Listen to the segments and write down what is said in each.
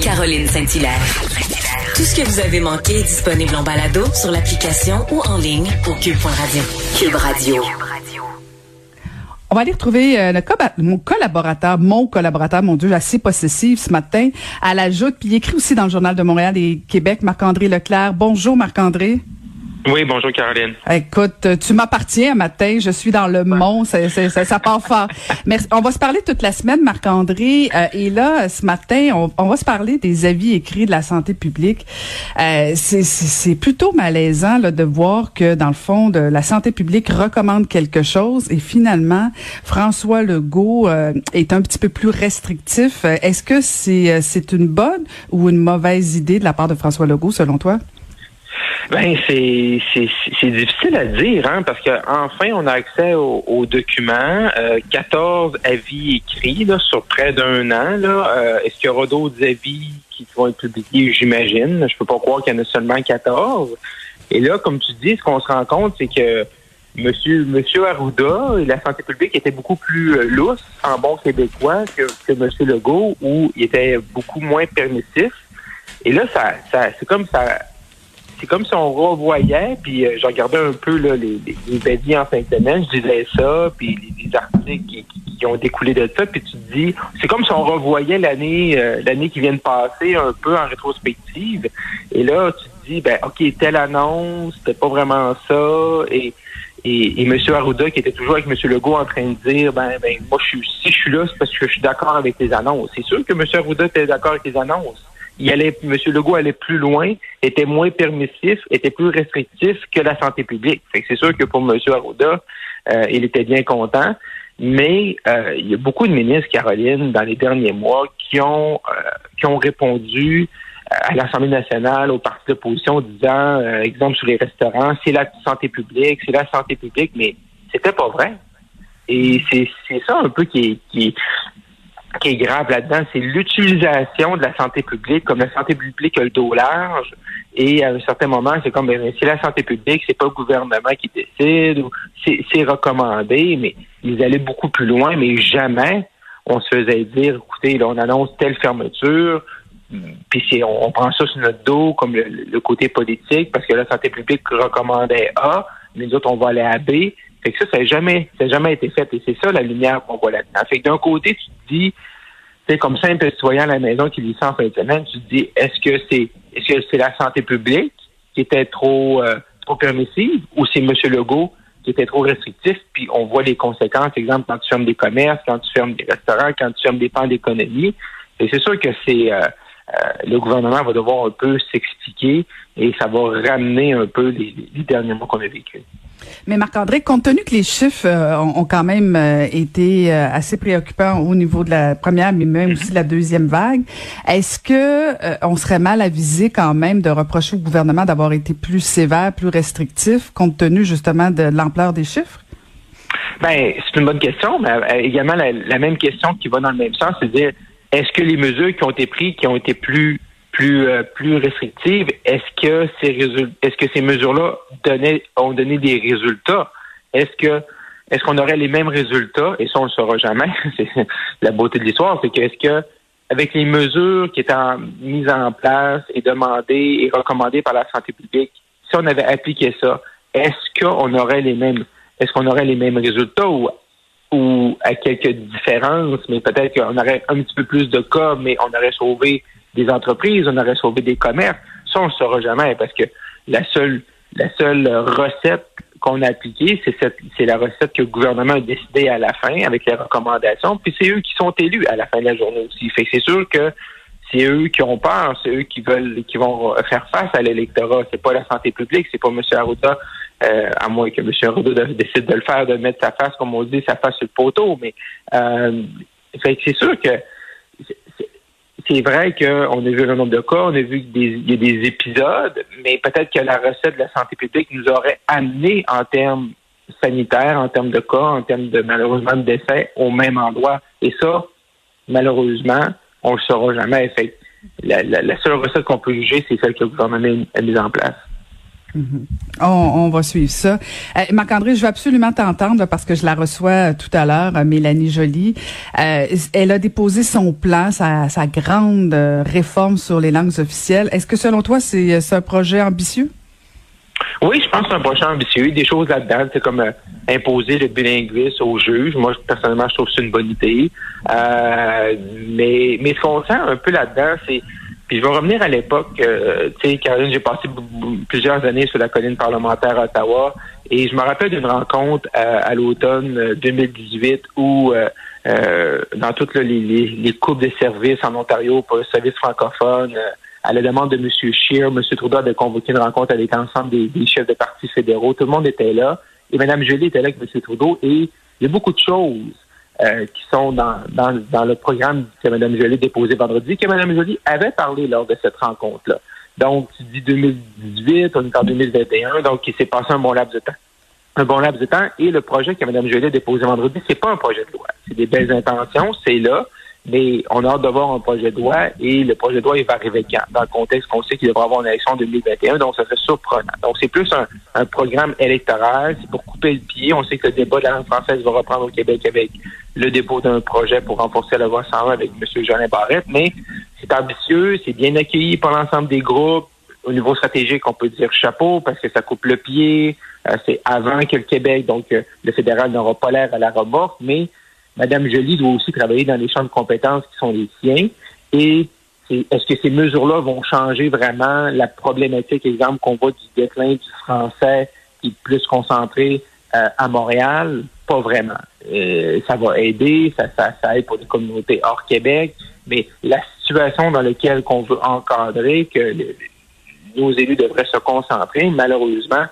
Caroline Saint-Hilaire. Tout ce que vous avez manqué est disponible en balado sur l'application ou en ligne au cube.radio. Cube Radio. On va aller retrouver euh, mon collaborateur, mon collaborateur, mon Dieu, assez possessif ce matin, à la joute, puis il écrit aussi dans le Journal de Montréal et Québec, Marc-André Leclerc. Bonjour Marc-André. Oui, bonjour Caroline. Écoute, tu m'appartiens un matin, je suis dans le monde, ça, ça, ça, part fort. Merci. On va se parler toute la semaine, Marc-André. Euh, et là, ce matin, on, on, va se parler des avis écrits de la santé publique. Euh, c'est plutôt malaisant là, de voir que, dans le fond, de, la santé publique recommande quelque chose et finalement, François Legault euh, est un petit peu plus restrictif. Est-ce que c'est c'est une bonne ou une mauvaise idée de la part de François Legault, selon toi? Ben c'est c'est difficile à dire hein, parce que enfin on a accès aux, documents, euh, 14 avis écrits là, sur près d'un an là. Euh, est-ce qu'il y aura d'autres avis qui vont être publiés? J'imagine. Je peux pas croire qu'il y en a seulement 14. Et là, comme tu dis, ce qu'on se rend compte, c'est que Monsieur, Monsieur Arruda et la santé publique était beaucoup plus euh, lousse en bon québécois que, que Monsieur Legault, où il était beaucoup moins permissif. Et là, ça, ça c'est comme ça c'est comme si on revoyait, puis euh, je regardais un peu là, les, les, les en fin de semaine, je disais ça, puis les, articles qui, qui, ont découlé de ça, puis tu te dis, c'est comme si on revoyait l'année euh, l'année qui vient de passer un peu en rétrospective, et là, tu te dis, ben ok, telle annonce, c'était pas vraiment ça, et et, et M. Arruda, qui était toujours avec M. Legault en train de dire, ben, ben moi, je suis, si je suis là, c'est parce que je suis d'accord avec les annonces. C'est sûr que M. Arruda était d'accord avec les annonces il allait, M. Legault allait plus loin, était moins permissif, était plus restrictif que la santé publique. c'est sûr que pour M. Arruda, euh, il était bien content. Mais euh, il y a beaucoup de ministres, Caroline, dans les derniers mois, qui ont euh, qui ont répondu à l'Assemblée nationale, aux partis d'opposition, disant, exemple sur les restaurants, c'est la santé publique, c'est la santé publique, mais c'était pas vrai. Et c'est ça un peu qui qui, qui est grave là-dedans, c'est l'utilisation de la santé publique, comme la santé publique a le dos large, et à un certain moment, c'est comme, ben, c'est la santé publique, c'est pas le gouvernement qui décide, ou c'est recommandé, mais ils allaient beaucoup plus loin, mais jamais on se faisait dire, écoutez, là, on annonce telle fermeture, puis on, on, prend ça sur notre dos comme le, côté politique, parce que la santé publique recommandait A, mais nous autres, on va aller à B. Fait que ça, ça n'a jamais, ça jamais été fait. Et c'est ça la lumière qu'on voit là-dedans. Fait que d'un côté, tu te dis, c'est comme simple citoyen à la maison qui lit ça en fin de semaine, tu te dis, est-ce que c'est est-ce que c'est la santé publique qui était trop euh, trop permissive ou c'est M. Legault qui était trop restrictif, puis on voit les conséquences, exemple, quand tu fermes des commerces, quand tu fermes des restaurants, quand tu fermes des pans d'économie. Et c'est sûr que c'est euh, euh, le gouvernement va devoir un peu s'expliquer et ça va ramener un peu les, les derniers mois qu'on a vécu. Mais Marc-André, compte tenu que les chiffres euh, ont, quand même euh, été euh, assez préoccupants au niveau de la première, mais même aussi de la deuxième vague, est-ce que on serait mal avisé quand même de reprocher au gouvernement d'avoir été plus sévère, plus restrictif, compte tenu justement de l'ampleur des chiffres? Ben, c'est une bonne question, mais également la, la, même question qui va dans le même sens, c'est dire est-ce que les mesures qui ont été prises, qui ont été plus plus euh, plus restrictive, est-ce que ces mesures-là ont donné des résultats? Est-ce qu'on aurait les mêmes résultats? Et ça, on le saura jamais. c'est la beauté de l'histoire, c'est que est-ce que avec les mesures qui étaient mises en place et demandées et recommandées par la santé publique, si on avait appliqué ça, est-ce qu'on aurait les mêmes résultats ou à quelques différences, mais peut-être qu'on aurait un petit peu plus de cas, mais on aurait sauvé des entreprises, on aurait sauvé des commerces. Ça, on ne le saura jamais parce que la seule, la seule recette qu'on a appliquée, c'est cette, c'est la recette que le gouvernement a décidé à la fin avec les recommandations. Puis c'est eux qui sont élus à la fin de la journée aussi. Fait que c'est sûr que c'est eux qui ont peur, c'est eux qui veulent, qui vont faire face à l'électorat. C'est pas la santé publique, c'est pas M. Arruda, euh, à moins que M. Arruda décide de le faire, de mettre sa face, comme on dit, sa face sur le poteau. Mais euh, c'est sûr que c'est vrai qu'on a vu un nombre de cas, on a vu qu'il y a des épisodes, mais peut-être que la recette de la santé publique nous aurait amené en termes sanitaires, en termes de cas, en termes de malheureusement de décès au même endroit. Et ça, malheureusement, on ne le saura jamais. Fait la, seule recette qu'on peut juger, c'est celle que le gouvernement a mise en place. Mhm. On, va suivre ça. Euh, Marc-André, je veux absolument t'entendre parce que je la reçois tout à l'heure, Mélanie Joly. elle a déposé son plan, sa, grande réforme sur les langues officielles. Est-ce que selon toi, c'est un projet ambitieux? Oui, je pense que c'est un projet ambitieux. Des choses là-dedans, c'est comme euh, imposer le bilinguisme aux juges. Moi, personnellement, je trouve que c'est une bonne idée. Euh, mais, mais ce qu'on sent un peu là-dedans, c'est puis je vais revenir à l'époque, euh, tu sais, Caroline, j'ai passé plusieurs années sur la colline parlementaire à Ottawa et je me rappelle d'une rencontre à, l'automne 2018 où dans toutes les, les, les coupes de services en Ontario pour le service francophone, à la demande de M. Scheer, M. Trudeau avait convoqué une rencontre avec l'ensemble des, chefs de partis fédéraux. Tout le monde était là. Et Mme Joly était là avec M. Trudeau. Et il y a beaucoup de choses euh, qui sont dans, dans, le programme que Mme Joly déposé vendredi, que Mme Joly avait parlé lors de cette rencontre-là. Donc, tu dis 2018, on est en 2021, donc il s'est passé un bon laps de temps. Un bon laps de temps. Et le projet que Mme Joly a déposé vendredi, c'est pas un projet de loi. C'est des belles intentions, c'est là mais on a hâte de voir un projet de loi et le projet de loi, il va arriver quand? Dans le contexte qu'on sait qu'il devra avoir une élection en 2021, donc ça serait surprenant. Donc, c'est plus un, programme électoral, c'est pour couper le pied. On sait que le débat de la langue française va reprendre au Québec avec le dépôt d'un projet pour renforcer la voix 101 avec M. Jean Barrette, mais c'est ambitieux, c'est bien accueilli par l'ensemble des groupes. Au niveau stratégique, on peut dire chapeau parce que ça coupe le pied. Euh, c'est avant que le Québec, donc euh, le fédéral n'aura pas l'air à la remorque, mais Madame Joly doit aussi travailler dans les champs de compétences qui sont les siens. Et est-ce que ces mesures-là vont changer vraiment la problématique, exemple, qu'on voit du déclin du français qui est plus concentré euh, à Montréal? Pas vraiment. Euh, ça va aider, ça, ça, aide pour les communautés hors Québec, mais la situation dans laquelle qu'on veut encadrer, que nos élus devraient se concentrer, malheureusement,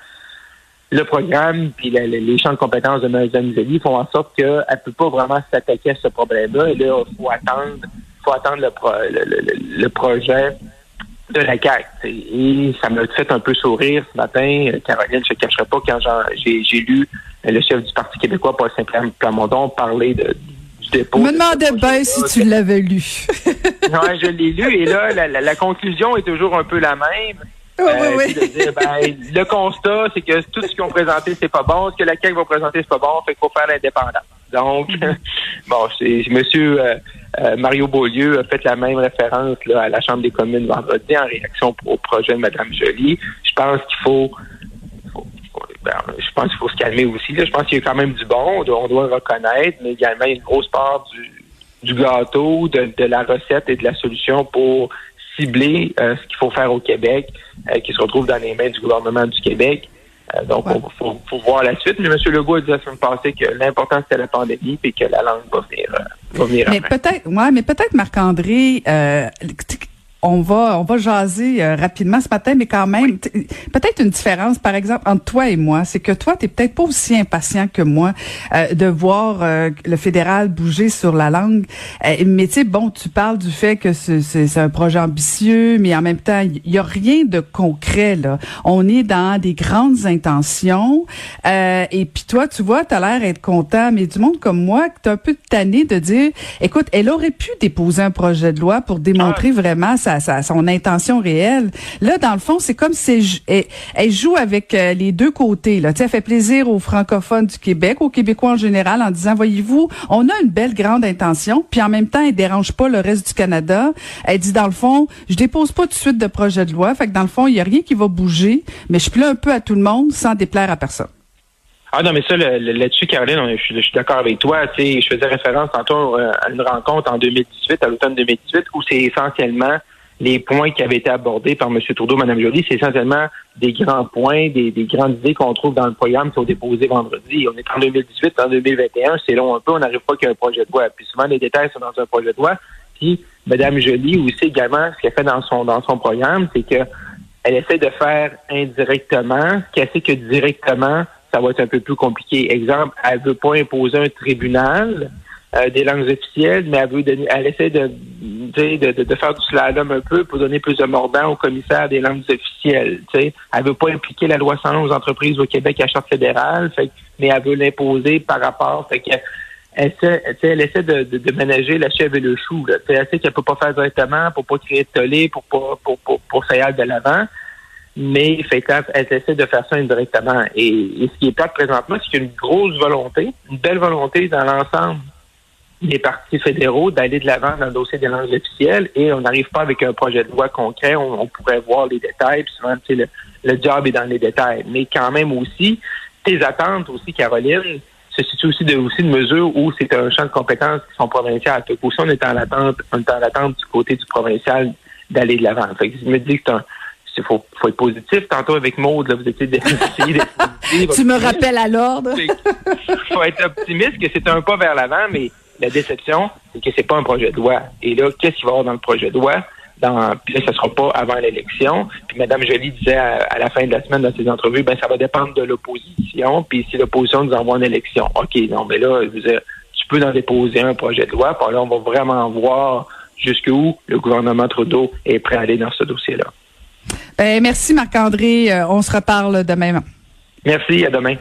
le programme puis les champs de compétences de Mme font en sorte qu'elle ne peut pas vraiment s'attaquer à ce problème-là. Et là, il faut attendre, faut attendre le, le, projet de la CAQ. Et ça m'a fait un peu sourire ce matin. Caroline, je ne cacherai pas, quand j'ai lu le chef du Parti québécois, Paul Saint-Pierre parler de, du dépôt. Je me demandais bien si tu l'avais lu. oui, je l'ai lu. Et là, la conclusion est toujours un peu la même. Euh, ben, le constat, c'est que tout ce qu'ils ont présenté, c'est pas bon. Ce que la CAQ va présenter, c'est pas bon. Fait qu'il faut faire l'indépendance. Donc, mm-hmm. bon, c'est Monsieur euh, euh, Mario Beaulieu a fait la même référence là, à la Chambre des communes vendredi en réaction au projet de Mme Joly. Je pense qu'il faut, ben, je pense qu'il faut se calmer aussi. Là. Je pense qu'il y a quand même du bon, on doit, le reconnaître, mais également une grosse part du, du gâteau, de, de, la recette et de la solution pour cibler euh, ce qu'il faut faire au Québec, euh, qui se retrouve dans les mains du gouvernement du Québec. Euh, donc, il faut, voir la suite. Mais M. Legault a dit la semaine passée que l'important, c'était la pandémie et que la langue va venir, va venir Mais peut-être, ouais, mais peut-être, Marc-André, on va on va jaser euh, rapidement ce matin, mais quand même, peut-être une différence, par exemple, entre toi et moi, c'est que toi, tu peut-être pas aussi impatient que moi euh, de voir euh, le fédéral bouger sur la langue. mais tu sais, bon, tu parles du fait que c'est un projet ambitieux, mais en même temps, il y a rien de concret là. On est dans des grandes intentions. et puis toi, tu vois, tu as l'air d'être content, mais du monde comme moi, tu un peu tanné de dire, écoute, elle aurait pu déposer un projet de loi pour démontrer ah. vraiment sa son intention réelle. Là, dans le fond, c'est comme si elle, joue avec euh, les deux côtés. Là. Elle fait plaisir aux francophones du Québec, aux Québécois en général, en disant, voyez-vous, on a une belle grande intention, puis en même temps, elle dérange pas le reste du Canada. Elle dit, dans le fond, je dépose pas tout de suite de projet de loi, fait que dans le fond, il y a rien qui va bouger, mais je plains un peu à tout le monde sans déplaire à personne. Ah non, mais ça, là-dessus, Caroline, je, suis d'accord avec toi. Tu sais, je faisais référence tantôt euh, à une rencontre en 2018, à l'automne 2018, où c'est essentiellement les points qui avaient été abordés par M. Trudeau, Mme Joly, c'est essentiellement des grands points, des, grandes idées qu'on trouve dans le programme qui sont déposées vendredi. On est en 2018, en 2021, c'est long un peu, on n'arrive pas qu'à un projet de loi. Puis souvent, les détails sont dans un projet de loi. Puis Mme Joly aussi également, ce qu'elle fait dans son dans son programme, c'est que elle essaie de faire indirectement, qu'elle sait que directement, ça va être un peu plus compliqué. Exemple, elle veut pas imposer un tribunal, euh, des langues officielles, mais elle veut donner, elle essaie de, de, de, faire du slalom un peu pour donner plus de mordant au commissaire des langues officielles. sais. Elle veut pas impliquer la loi 101 aux entreprises au Québec à charte fédérale, fait, mais elle veut l'imposer par rapport. Fait essaie, elle essaie de, de, ménager la chèvre et le chou. Là. Elle sait qu'elle peut pas faire directement pour pas créer de tollé, pour pas pour, pour, pour, de l'avant. mais fait elle essaie de faire ça indirectement. Et, ce qui est plate présentement, c'est qu'il y a une grosse volonté, une belle volonté dans l'ensemble des partis fédéraux d'aller de l'avant dans le dossier des langues officielles et on n'arrive pas avec un projet de loi concret. On, pourrait voir les détails, puis souvent, tu sais, le, job est dans les détails. Mais quand même aussi, tes attentes aussi, Caroline, se situe aussi de, aussi de mesures où c'est un champ de compétences qui sont provinciales. Fait aussi, on est en attente, on est en attente du côté du provincial d'aller de l'avant. Fait que je me dis que il faut, faut, être positif. Tantôt avec Maude, là, vous étiez Tu me rappelles à l'ordre. Il faut être optimiste que c'est un pas vers l'avant, mais la déception, c'est que c'est pas un projet de loi. Et là, qu'est-ce qu'il va y avoir dans le projet de loi? Dans, puis là, ça sera pas avant l'élection. Puis Mme Joly disait à, la fin de la semaine dans ses entrevues, ben ça va dépendre de l'opposition. Puis si l'opposition nous envoie une élection, ok, non, mais là, je veux dire, tu peux en déposer un projet de loi. Puis là, on va vraiment voir jusqu'où le gouvernement Trudeau est prêt à aller dans ce dossier-là. Ben, merci Marc-André. Euh, on se reparle demain. Merci, à demain.